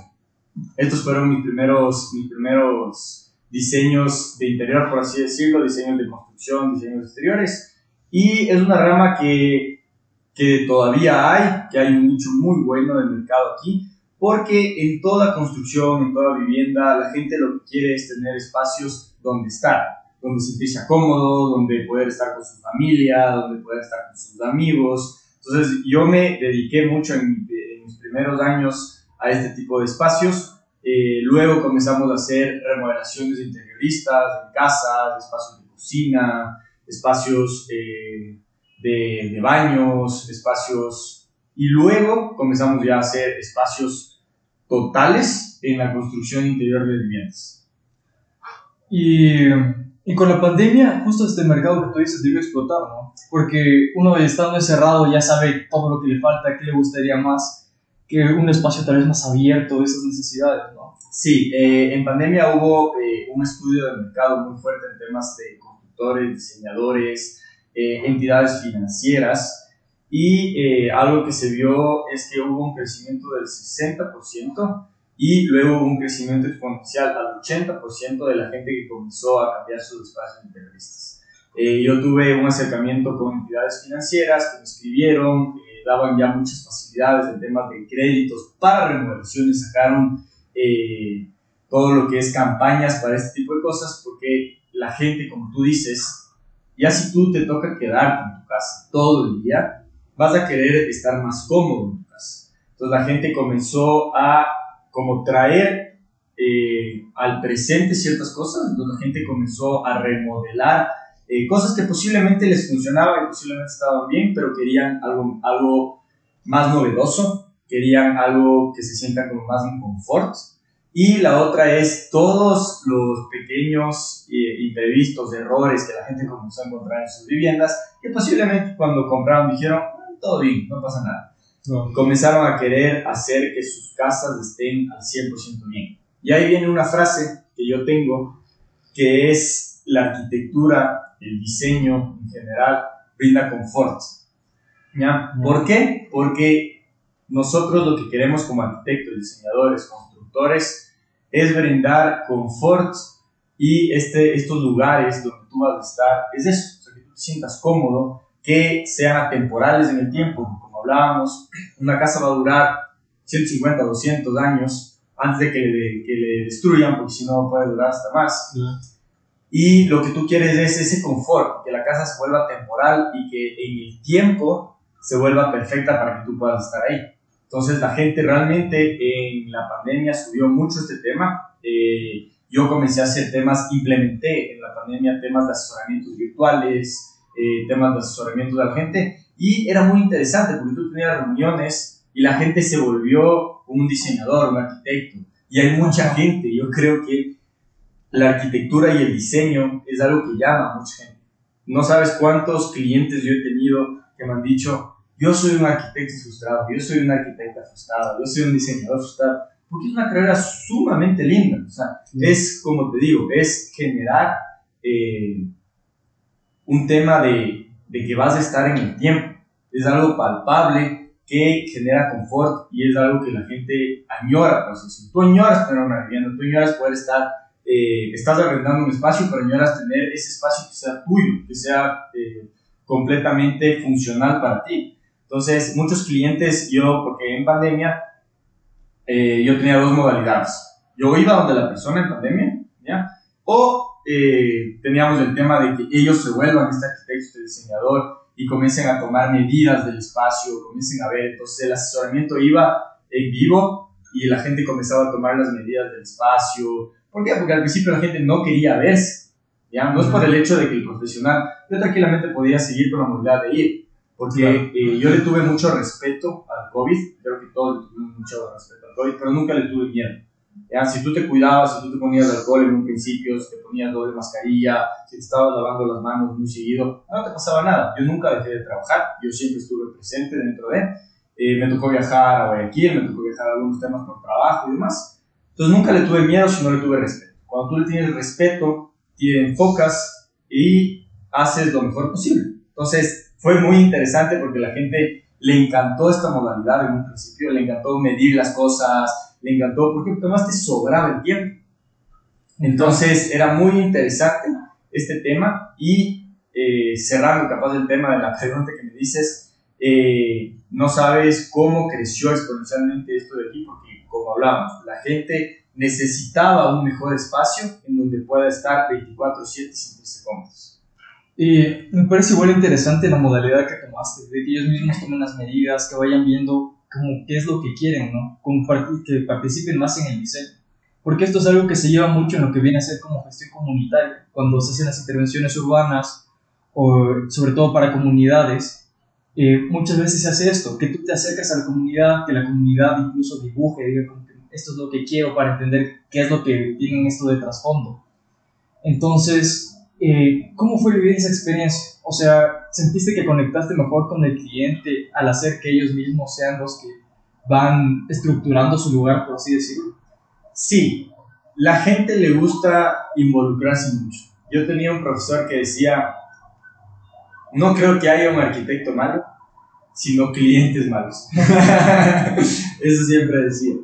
Estos fueron mis primeros, mis primeros diseños de interior, por así decirlo, diseños de construcción, diseños exteriores. Y es una rama que, que todavía hay, que hay un nicho muy bueno del mercado aquí, porque en toda construcción, en toda vivienda, la gente lo que quiere es tener espacios donde estar, donde sentirse cómodo, donde poder estar con su familia, donde poder estar con sus amigos, Entonces yo me dediqué mucho en, mis primeros años a este tipo de espacios. Eh, luego comenzamos a hacer remodelaciones interioristas en casas, espacios de cocina, espacios eh, de, de baños, espacios... Y luego comenzamos ya a hacer espacios totales en la construcción interior de viviendas. Y y con la pandemia, justo este mercado que tú dices debe explotar, ¿no? Porque uno estando encerrado ya sabe todo lo que le falta, qué le gustaría más, que un espacio tal vez más abierto, esas necesidades, ¿no? Sí, eh, en pandemia hubo eh, un estudio de mercado muy fuerte en temas de constructores, diseñadores, eh, entidades financieras, y algo que se vio es que hubo un crecimiento del 60% y luego un crecimiento exponencial al 80% de la gente que comenzó a cambiar sus espacios integristas. Eh, yo tuve un acercamiento con entidades financieras que me escribieron, eh, daban ya muchas facilidades en temas de créditos para remodelaciones, sacaron eh, todo lo que es campañas para este tipo de cosas, porque la gente, como tú dices, ya si tú te toca quedarte en tu casa todo el día, vas a querer estar más cómodo en tu casa. Entonces la gente comenzó a como traer eh, al presente ciertas cosas, donde la gente comenzó a remodelar eh, cosas que posiblemente les funcionaban y posiblemente estaban bien, pero querían algo, algo más novedoso, querían algo que se sienta como más en confort. Y la otra es todos los pequeños eh, imprevistos, errores que la gente comenzó a encontrar en sus viviendas, que posiblemente cuando compraron dijeron, ah, todo bien, no pasa nada comenzaron a querer hacer que sus casas estén al 100% bien. Y ahí viene una frase que yo tengo, que es la arquitectura, el diseño en general, brinda confort. ¿Ya? ¿Por qué? Porque nosotros lo que queremos como arquitectos, diseñadores, constructores, es brindar confort y este, estos lugares donde tú vas a estar, es eso, que tú te sientas cómodo, que sean temporales en el tiempo, hablábamos, una casa va a durar 150, 200 años antes de que le, que le destruyan, porque si no puede durar hasta más. Y lo que tú quieres es ese confort, que la casa se vuelva temporal y que en el tiempo se vuelva perfecta para que tú puedas estar ahí. Entonces la gente realmente en la pandemia subió mucho este tema. Eh, yo comencé a hacer temas, implementé en la pandemia temas de asesoramientos virtuales, eh, temas de asesoramiento de la gente y era muy interesante porque tú tenías reuniones y la gente se volvió un diseñador, un arquitecto. Y hay mucha gente, yo creo que la arquitectura y el diseño es algo que llama a mucha gente. No sabes cuántos clientes yo he tenido que me han dicho, yo soy un arquitecto frustrado, yo soy una arquitecta frustrada, yo soy un diseñador frustrado, porque es una carrera sumamente linda. O sea, es como te digo, es generar eh, un tema de, de que vas a estar en el tiempo es algo palpable que genera confort y es algo que la gente añora. Pues, si tú añoras tener una vivienda, tú añoras poder estar, eh, estás arrendando un espacio, pero añoras tener ese espacio que sea tuyo, que sea eh, completamente funcional para ti. Entonces, muchos clientes, yo, porque en pandemia, eh, yo tenía dos modalidades. Yo iba donde la persona en pandemia, ¿ya? O teníamos el tema de que ellos se vuelvan este arquitecto, este diseñador, y comiencen a tomar medidas del espacio, comiencen a ver. Entonces el asesoramiento iba en vivo y la gente comenzaba a tomar las medidas del espacio. ¿Por qué? Porque al principio la gente no quería verse. ¿ya? No es por el hecho de que el profesional, yo tranquilamente podía seguir con la modalidad de ir, porque eh, yo le tuve mucho respeto al COVID, creo que todos le tuvimos mucho respeto al COVID, pero nunca le tuve miedo. ¿ya? Si tú te cuidabas, si tú te ponías alcohol en un principio, si te ponías doble mascarilla, si te estabas lavando las manos muy seguido, no te pasaba nada. Yo nunca dejé de trabajar, yo siempre estuve presente dentro de. Eh, me tocó viajar a Guayaquil, me tocó viajar a algunos temas por trabajo y demás. Entonces nunca le tuve miedo, sino le tuve respeto. Cuando tú le tienes respeto, te enfocas y haces lo mejor posible. Entonces fue muy interesante porque la gente le encantó esta modalidad en un principio, le encantó medir las cosas, le encantó porque además te sobraba el tiempo. Entonces era muy interesante este tema y eh, cerrando capaz el tema de la pregunta que me dices, eh, no sabes cómo creció exponencialmente esto de aquí porque como hablábamos, la gente necesitaba un mejor espacio en donde pueda estar 24/7 sin cómodos. Y me parece igual interesante la modalidad que tomaste, de que ellos mismos tomen las medidas, que vayan viendo como qué es lo que quieren, ¿no? que participen más en el diseño. Porque esto es algo que se lleva mucho en lo que viene a ser como gestión comunitaria, cuando se hacen las intervenciones urbanas, o sobre todo para comunidades, eh, muchas veces se hace esto, que tú te acercas a la comunidad, que la comunidad incluso dibuje, diga esto es lo que quiero para entender qué es lo que tienen esto de trasfondo. Entonces, eh, ¿cómo fue vivir esa experiencia? O sea, ¿sentiste que conectaste mejor con el cliente al hacer que ellos mismos sean los que van estructurando su lugar, por así decirlo? Sí, la gente le gusta involucrarse mucho. Yo tenía un profesor que decía, no creo que haya un arquitecto malo, sino clientes malos. Eso siempre decía.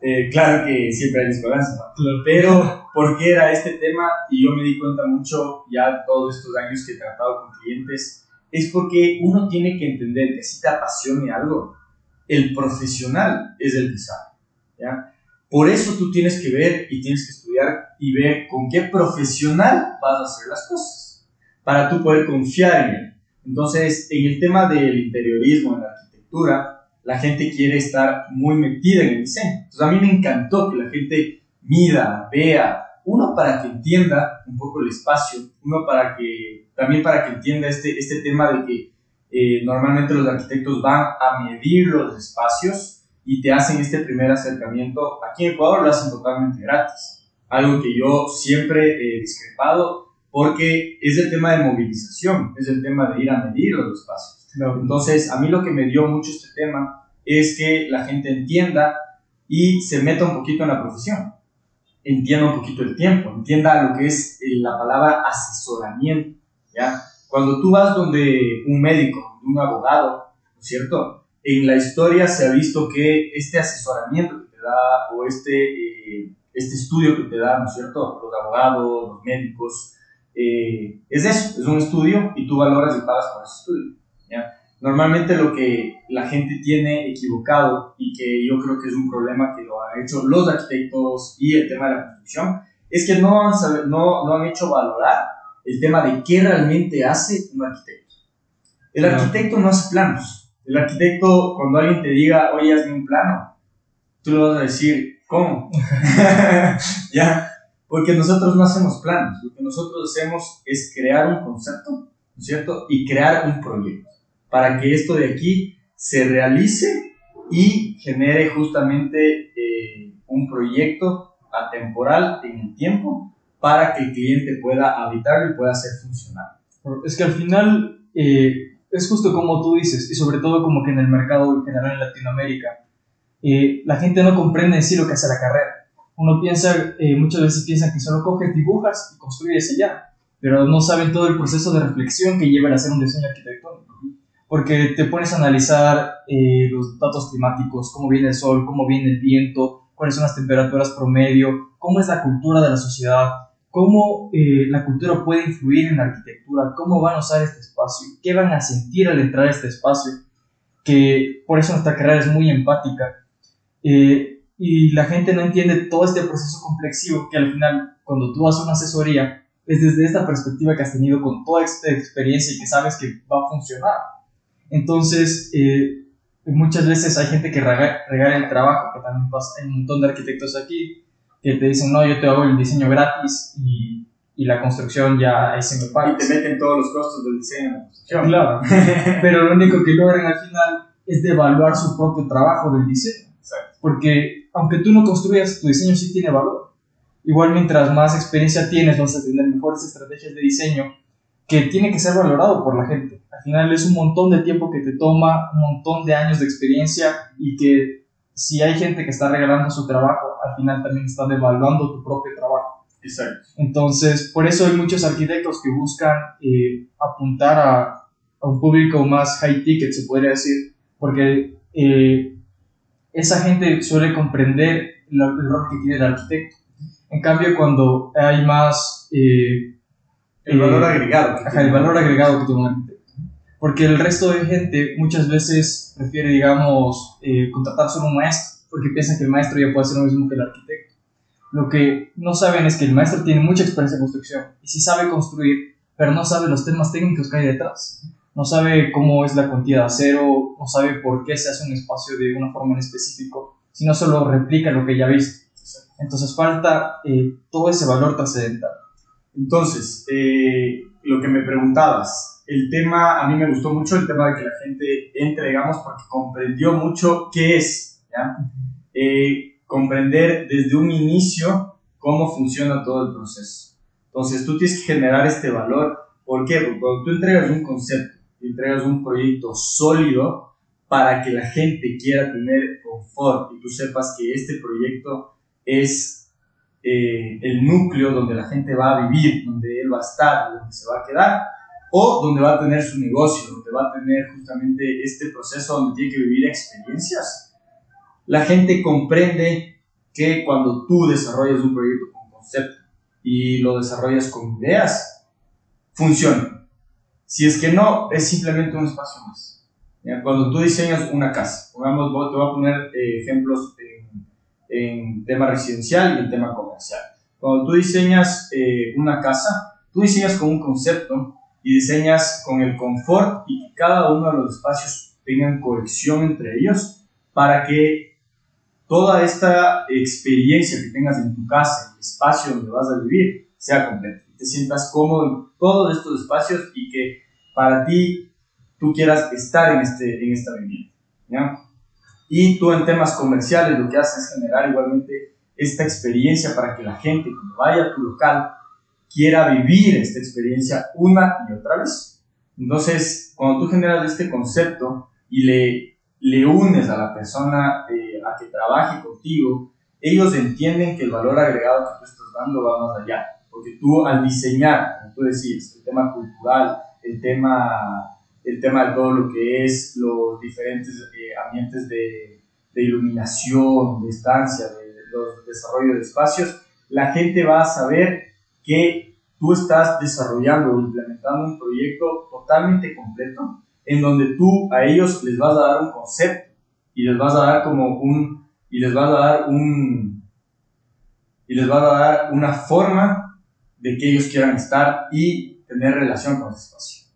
Eh, claro que siempre hay esperanza, ¿no? pero ¿por qué era este tema? Y yo me di cuenta mucho ya todos estos años que he tratado con clientes, es porque uno tiene que entender que si te apasione algo, el profesional es el que sabe, ¿ya? Por eso tú tienes que ver y tienes que estudiar y ver con qué profesional vas a hacer las cosas, para tú poder confiar en él. Entonces, en el tema del interiorismo, en la arquitectura, la gente quiere estar muy metida en el diseño. Entonces a mí me encantó que la gente mida, vea, uno para que entienda un poco el espacio, uno para que, también para que entienda este, este tema de que eh, normalmente los arquitectos van a medir los espacios y te hacen este primer acercamiento. Aquí en Ecuador lo hacen totalmente gratis, algo que yo siempre he discrepado porque es el tema de movilización, es el tema de ir a medir los espacios. Entonces, a mí lo que me dio mucho este tema es que la gente entienda y se meta un poquito en la profesión, entienda un poquito el tiempo, entienda lo que es eh, la palabra asesoramiento, ¿ya? Cuando tú vas donde un médico, un abogado, ¿no es cierto? En la historia se ha visto que este asesoramiento que te da o este, eh, este estudio que te da, ¿no es cierto? Los abogados, los médicos, eh, es eso, es un estudio y tú valoras y pagas por ese estudio. Normalmente lo que la gente tiene equivocado y que yo creo que es un problema que lo han hecho los arquitectos y el tema de la construcción, es que no han, no, no han hecho valorar el tema de qué realmente hace un arquitecto. El arquitecto no hace planos. El arquitecto, cuando alguien te diga, oye, hazme un plano, tú le vas a decir, ¿cómo? ¿Ya? Porque nosotros no hacemos planos. Lo que nosotros hacemos es crear un concepto, ¿no es cierto? Y crear un proyecto para que esto de aquí se realice y genere justamente eh, un proyecto atemporal en el tiempo para que el cliente pueda habitarlo y pueda ser funcional. Es que al final eh, es justo como tú dices, y sobre todo como que en el mercado en general en Latinoamérica, eh, la gente no comprende en sí lo que hace la carrera. Uno piensa, muchas veces piensa que solo coges, dibujas y construyes y ya, pero no saben todo el proceso de reflexión que lleva a hacer un diseño arquitectónico porque te pones a analizar eh, los datos climáticos, cómo viene el sol, cómo viene el viento, cuáles son las temperaturas promedio, cómo es la cultura de la sociedad, cómo eh, la cultura puede influir en la arquitectura, cómo van a usar este espacio, qué van a sentir al entrar a este espacio, que por eso nuestra carrera es muy empática. Eh, y la gente no entiende todo este proceso complexivo que al final, cuando tú haces una asesoría, es desde esta perspectiva que has tenido con toda esta experiencia y que sabes que va a funcionar. Entonces, eh, muchas veces hay gente que regala el trabajo, que también pasa, hay un montón de arquitectos aquí que te dicen, no, yo te hago el diseño gratis y, y la construcción ya ahí se me paga. Y te meten todos los costos del diseño la construcción. Claro, pero lo único que logran al final es devaluar su propio trabajo del diseño. Exacto. Porque aunque tú no construyas, tu diseño sí tiene valor. Igual mientras más experiencia tienes, vas a tener mejores estrategias de diseño que tiene que ser valorado por la gente. Al final es un montón de tiempo que te toma, un montón de años de experiencia y que si hay gente que está regalando su trabajo, al final también está devaluando tu propio trabajo. Exacto. Entonces, por eso hay muchos arquitectos que buscan eh, apuntar a, a, un público más high ticket, se podría decir, porque eh, esa gente suele comprender el, el, rol que tiene el arquitecto. En cambio, cuando hay más... Eh, el valor agregado. el valor agregado que tiene un arquitecto. Porque el resto de gente muchas veces prefiere, digamos, eh, contratar solo un maestro, porque piensan que el maestro ya puede hacer lo mismo que el arquitecto. Lo que no saben es que el maestro tiene mucha experiencia en construcción y si sabe construir, pero no sabe los temas técnicos que hay detrás. No sabe cómo es la cuantía de acero, no sabe por qué se hace un espacio de una forma en específico, sino solo replica lo que ya ha visto. Entonces falta eh, todo ese valor trascendental. Entonces, eh, lo que me preguntabas, el tema, a mí me gustó mucho el tema de que la gente entre, digamos, porque comprendió mucho qué es, ¿ya? Eh, comprender desde un inicio cómo funciona todo el proceso. Entonces, tú tienes que generar este valor. ¿Por qué? Porque cuando tú entregas un concepto, entregas un proyecto sólido para que la gente quiera tener confort y tú sepas que este proyecto es eh, el núcleo donde la gente va a vivir, donde él va a estar, donde se va a quedar, o donde va a tener su negocio, donde va a tener justamente este proceso donde tiene que vivir experiencias. La gente comprende que cuando tú desarrollas un proyecto con concepto y lo desarrollas con ideas, funciona. Si es que no, es simplemente un espacio más. Cuando tú diseñas una casa, pongamos, te voy a poner eh, ejemplos en, tema residencial y en tema comercial. Cuando tú diseñas eh, una casa, tú diseñas con un concepto y diseñas con el confort y que cada uno de los espacios tengan cohesión entre ellos para que toda esta experiencia que tengas en tu casa, el espacio donde vas a vivir, sea completa. Te sientas cómodo en todos estos espacios y que para ti tú quieras estar en, este, en esta vivienda. Y tú en temas comerciales lo que haces es generar igualmente esta experiencia para que la gente cuando vaya a tu local quiera vivir esta experiencia una y otra vez. Entonces, cuando tú generas este concepto y le, le unes a la persona eh, a que trabaje contigo, ellos entienden que el valor agregado que tú estás dando va más allá. Porque tú al diseñar, como tú decías, el tema cultural, el tema, el tema de todo lo que es los diferentes eh, ambientes de, de, iluminación, de estancia, de, los desarrollo de espacios, la gente va a saber que tú estás desarrollando o implementando un proyecto totalmente completo en donde tú a ellos les vas a dar un concepto y les vas a dar como un y les vas a dar un y les vas a dar una forma de que ellos quieran estar y tener relación con ese espacio.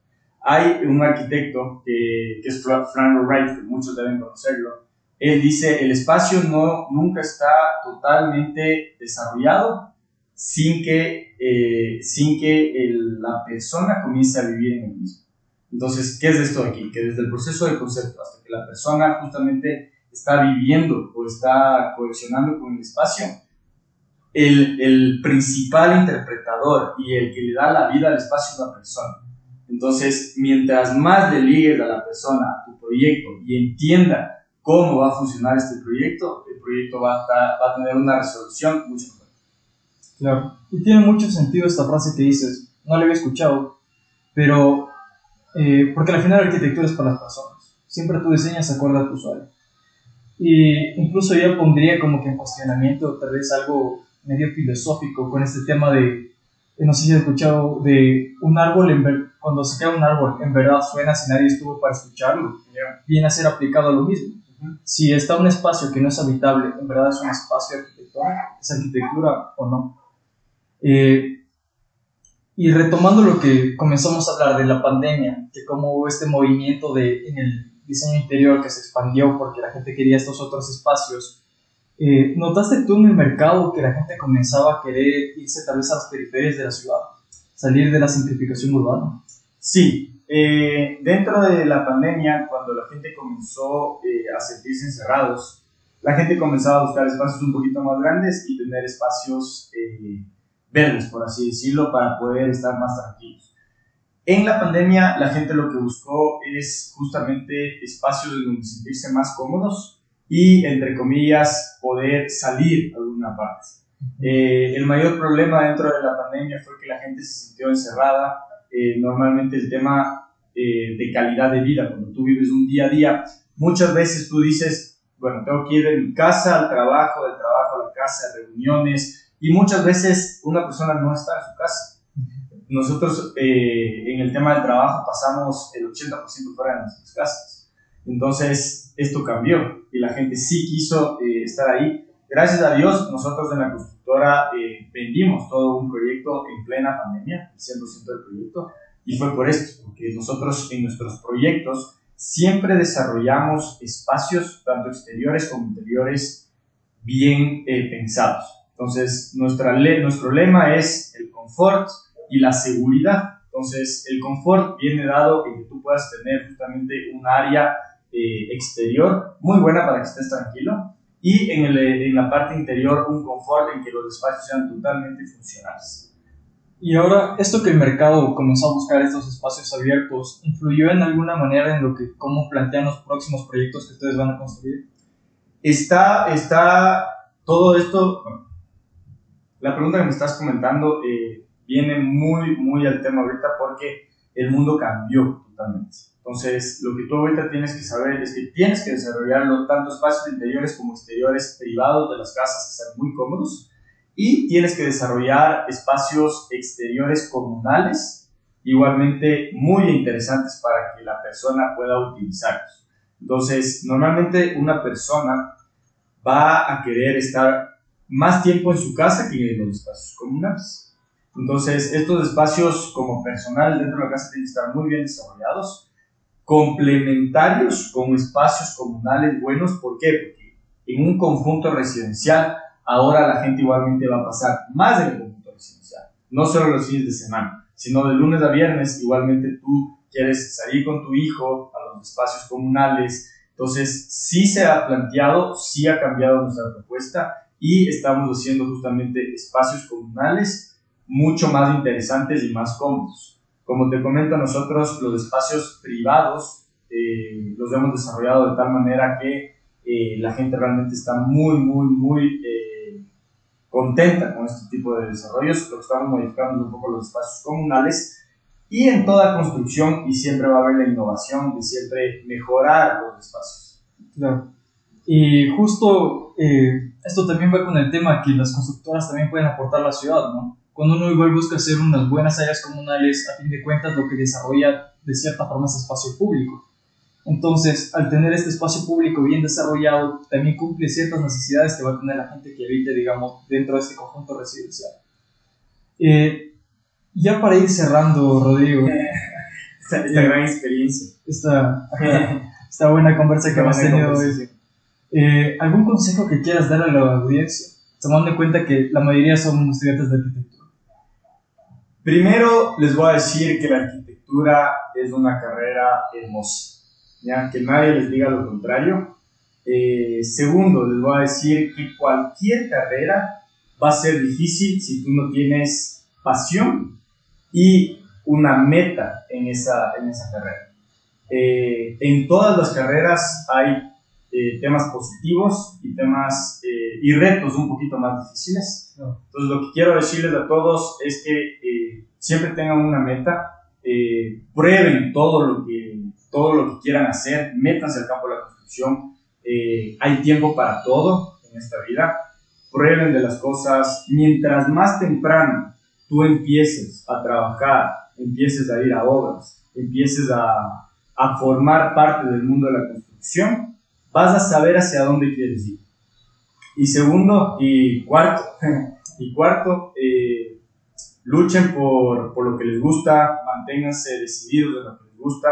Hay un arquitecto que, es Frank Wright, que muchos deben conocerlo. Él dice, el espacio no, nunca está totalmente desarrollado sin que, eh, sin que la persona comience a vivir en el mismo. Entonces, ¿qué es esto de aquí? Que desde el proceso de concepto hasta que la persona justamente está viviendo o está coleccionando con el espacio, el, el, principal interpretador y el que le da la vida al espacio es la persona. Entonces, mientras más le ligues a la persona a tu proyecto y entienda cómo va a funcionar este proyecto, el proyecto va a, va a tener una resolución mucho mejor. Claro, y tiene mucho sentido esta frase que dices, no la había escuchado, pero eh, porque al final la arquitectura es para las personas, siempre tú diseñas acorde a tu usuario. Y incluso yo pondría como que en cuestionamiento tal vez algo medio filosófico con este tema de, no sé si has escuchado, de un árbol, en cuando se cae un árbol, en verdad suena si nadie estuvo para escucharlo, viene a ser aplicado a lo mismo. Si está un espacio que no es habitable, en verdad es un espacio arquitectónico, es arquitectura o no. Eh, y retomando lo que comenzamos a hablar de la pandemia, de cómo hubo este movimiento de, en el diseño interior que se expandió porque la gente quería estos otros espacios, eh, ¿notaste tú en el mercado que la gente comenzaba a querer irse tal vez a las periferias de la ciudad, salir de la simplificación urbana? Sí, eh, dentro de la pandemia, cuando la gente comenzó a sentirse encerrados, la gente comenzaba a buscar espacios un poquito más grandes y tener espacios verdes, por así decirlo, para poder estar más tranquilos. En la pandemia la gente lo que buscó es justamente espacios donde sentirse más cómodos y, entre comillas, poder salir a alguna parte. Eh, el mayor problema dentro de la pandemia fue que la gente se sintió encerrada. Eh, normalmente el tema eh, de calidad de vida, cuando tú vives un día a día, muchas veces tú dices, bueno, tengo que ir de mi casa al trabajo, del trabajo a la casa, reuniones, y muchas veces una persona no está en su casa. Nosotros eh, en el tema del trabajo pasamos el 80% fuera de nuestras casas. Entonces, esto cambió y la gente sí quiso eh, estar ahí. Gracias a Dios, nosotros en la constructora eh, vendimos todo un proyecto en plena pandemia, el 100% del proyecto, y fue por esto, porque nosotros en nuestros proyectos siempre desarrollamos espacios, tanto exteriores como interiores, bien eh, pensados. Entonces, nuestra nuestro lema es el confort y la seguridad. Entonces, el confort viene dado en que tú puedas tener justamente un área eh, exterior muy buena para que estés tranquilo y en, el, en la parte interior un confort en que los espacios sean totalmente funcionales. Y ahora, esto que el mercado comenzó a buscar estos espacios abiertos, ¿influyó en alguna manera en lo que, cómo plantean los próximos proyectos que ustedes van a construir? Está, está todo esto, la pregunta que me estás comentando eh, viene muy, muy al tema ahorita porque el mundo cambió totalmente. Entonces, lo que tú ahorita tienes que saber es que tienes que desarrollarlo tanto espacios interiores como exteriores privados de las casas que sean muy cómodos y tienes que desarrollar espacios exteriores comunales igualmente muy interesantes para que la persona pueda utilizarlos. Entonces, normalmente una persona va a querer estar más tiempo en su casa que en los espacios comunales. Entonces, estos espacios como personales dentro de la casa tienen que estar muy bien desarrollados, complementarios con espacios comunales buenos. ¿Por qué? Porque en un conjunto residencial ahora la gente igualmente va a pasar más en el conjunto residencial, no solo los fines de semana, sino de lunes a viernes, igualmente tú quieres salir con tu hijo a los espacios comunales, entonces sí se ha planteado, sí ha cambiado nuestra propuesta y estamos haciendo justamente espacios comunales mucho más interesantes y más cómodos. Como te comento, nosotros los espacios privados eh, los hemos desarrollado de tal manera que eh, la gente realmente está muy, muy, muy eh, contenta con este tipo de desarrollos, lo estamos modificando un poco los espacios comunales y en toda construcción y siempre va a haber la innovación de siempre mejorar los espacios. Claro. Y justo eh, esto también va con el tema que las constructoras también pueden aportar a la ciudad, ¿no? Cuando uno igual busca hacer unas buenas áreas comunales, a fin de cuentas lo que desarrolla de cierta forma es espacio público. Entonces, al tener este espacio público bien desarrollado, también cumple ciertas necesidades que va a tener la gente que habite, digamos, dentro de este conjunto residencial. Eh, ya para ir cerrando, Rodrigo. esta, gran experiencia. Esta, esta buena conversa que hemos tenido hoy. Eh, ¿Algún consejo que quieras dar a la audiencia? Tomando en cuenta que la mayoría son estudiantes de arquitectura. Primero, les voy a decir que la arquitectura es una carrera hermosa ya que nadie les diga lo contrario. Eh, segundo, les voy a decir que cualquier carrera va a ser difícil si tú no tienes pasión y una meta en esa, en esa carrera. Eh, en todas las carreras hay eh, temas positivos y temas y retos un poquito más difíciles. Entonces lo que quiero decirles a todos es que siempre tengan una meta, prueben todo lo que todo lo que quieran hacer, métanse al campo de la construcción. Eh, hay tiempo para todo en esta vida. Prueben de las cosas. Mientras más temprano tú empieces a trabajar, empieces a ir a obras, empieces a, a formar parte del mundo de la construcción, vas a saber hacia dónde quieres ir. Y segundo, y cuarto, y cuarto, eh, luchen por, por, lo que les gusta, manténganse decididos de lo que les gusta,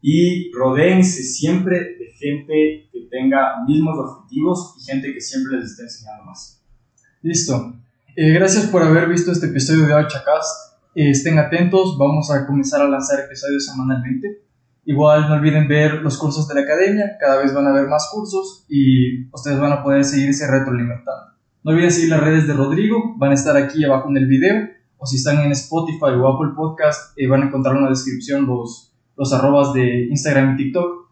y rodeense siempre de gente que tenga mismos objetivos y gente que siempre les esté enseñando más. Listo. Eh, gracias por haber visto este episodio de Archacast. Eh, estén atentos, vamos a comenzar a lanzar episodios semanalmente. Igual no olviden ver los cursos de la academia, cada vez van a haber más cursos y ustedes van a poder seguirse retroalimentando. No olviden seguir las redes de Rodrigo, van a estar aquí abajo en el video, o si están en Spotify o Apple Podcast, eh, van a encontrar en la descripción los, los arrobas de Instagram y TikTok.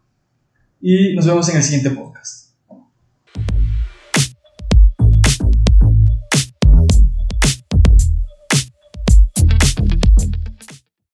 Y nos vemos en el siguiente podcast.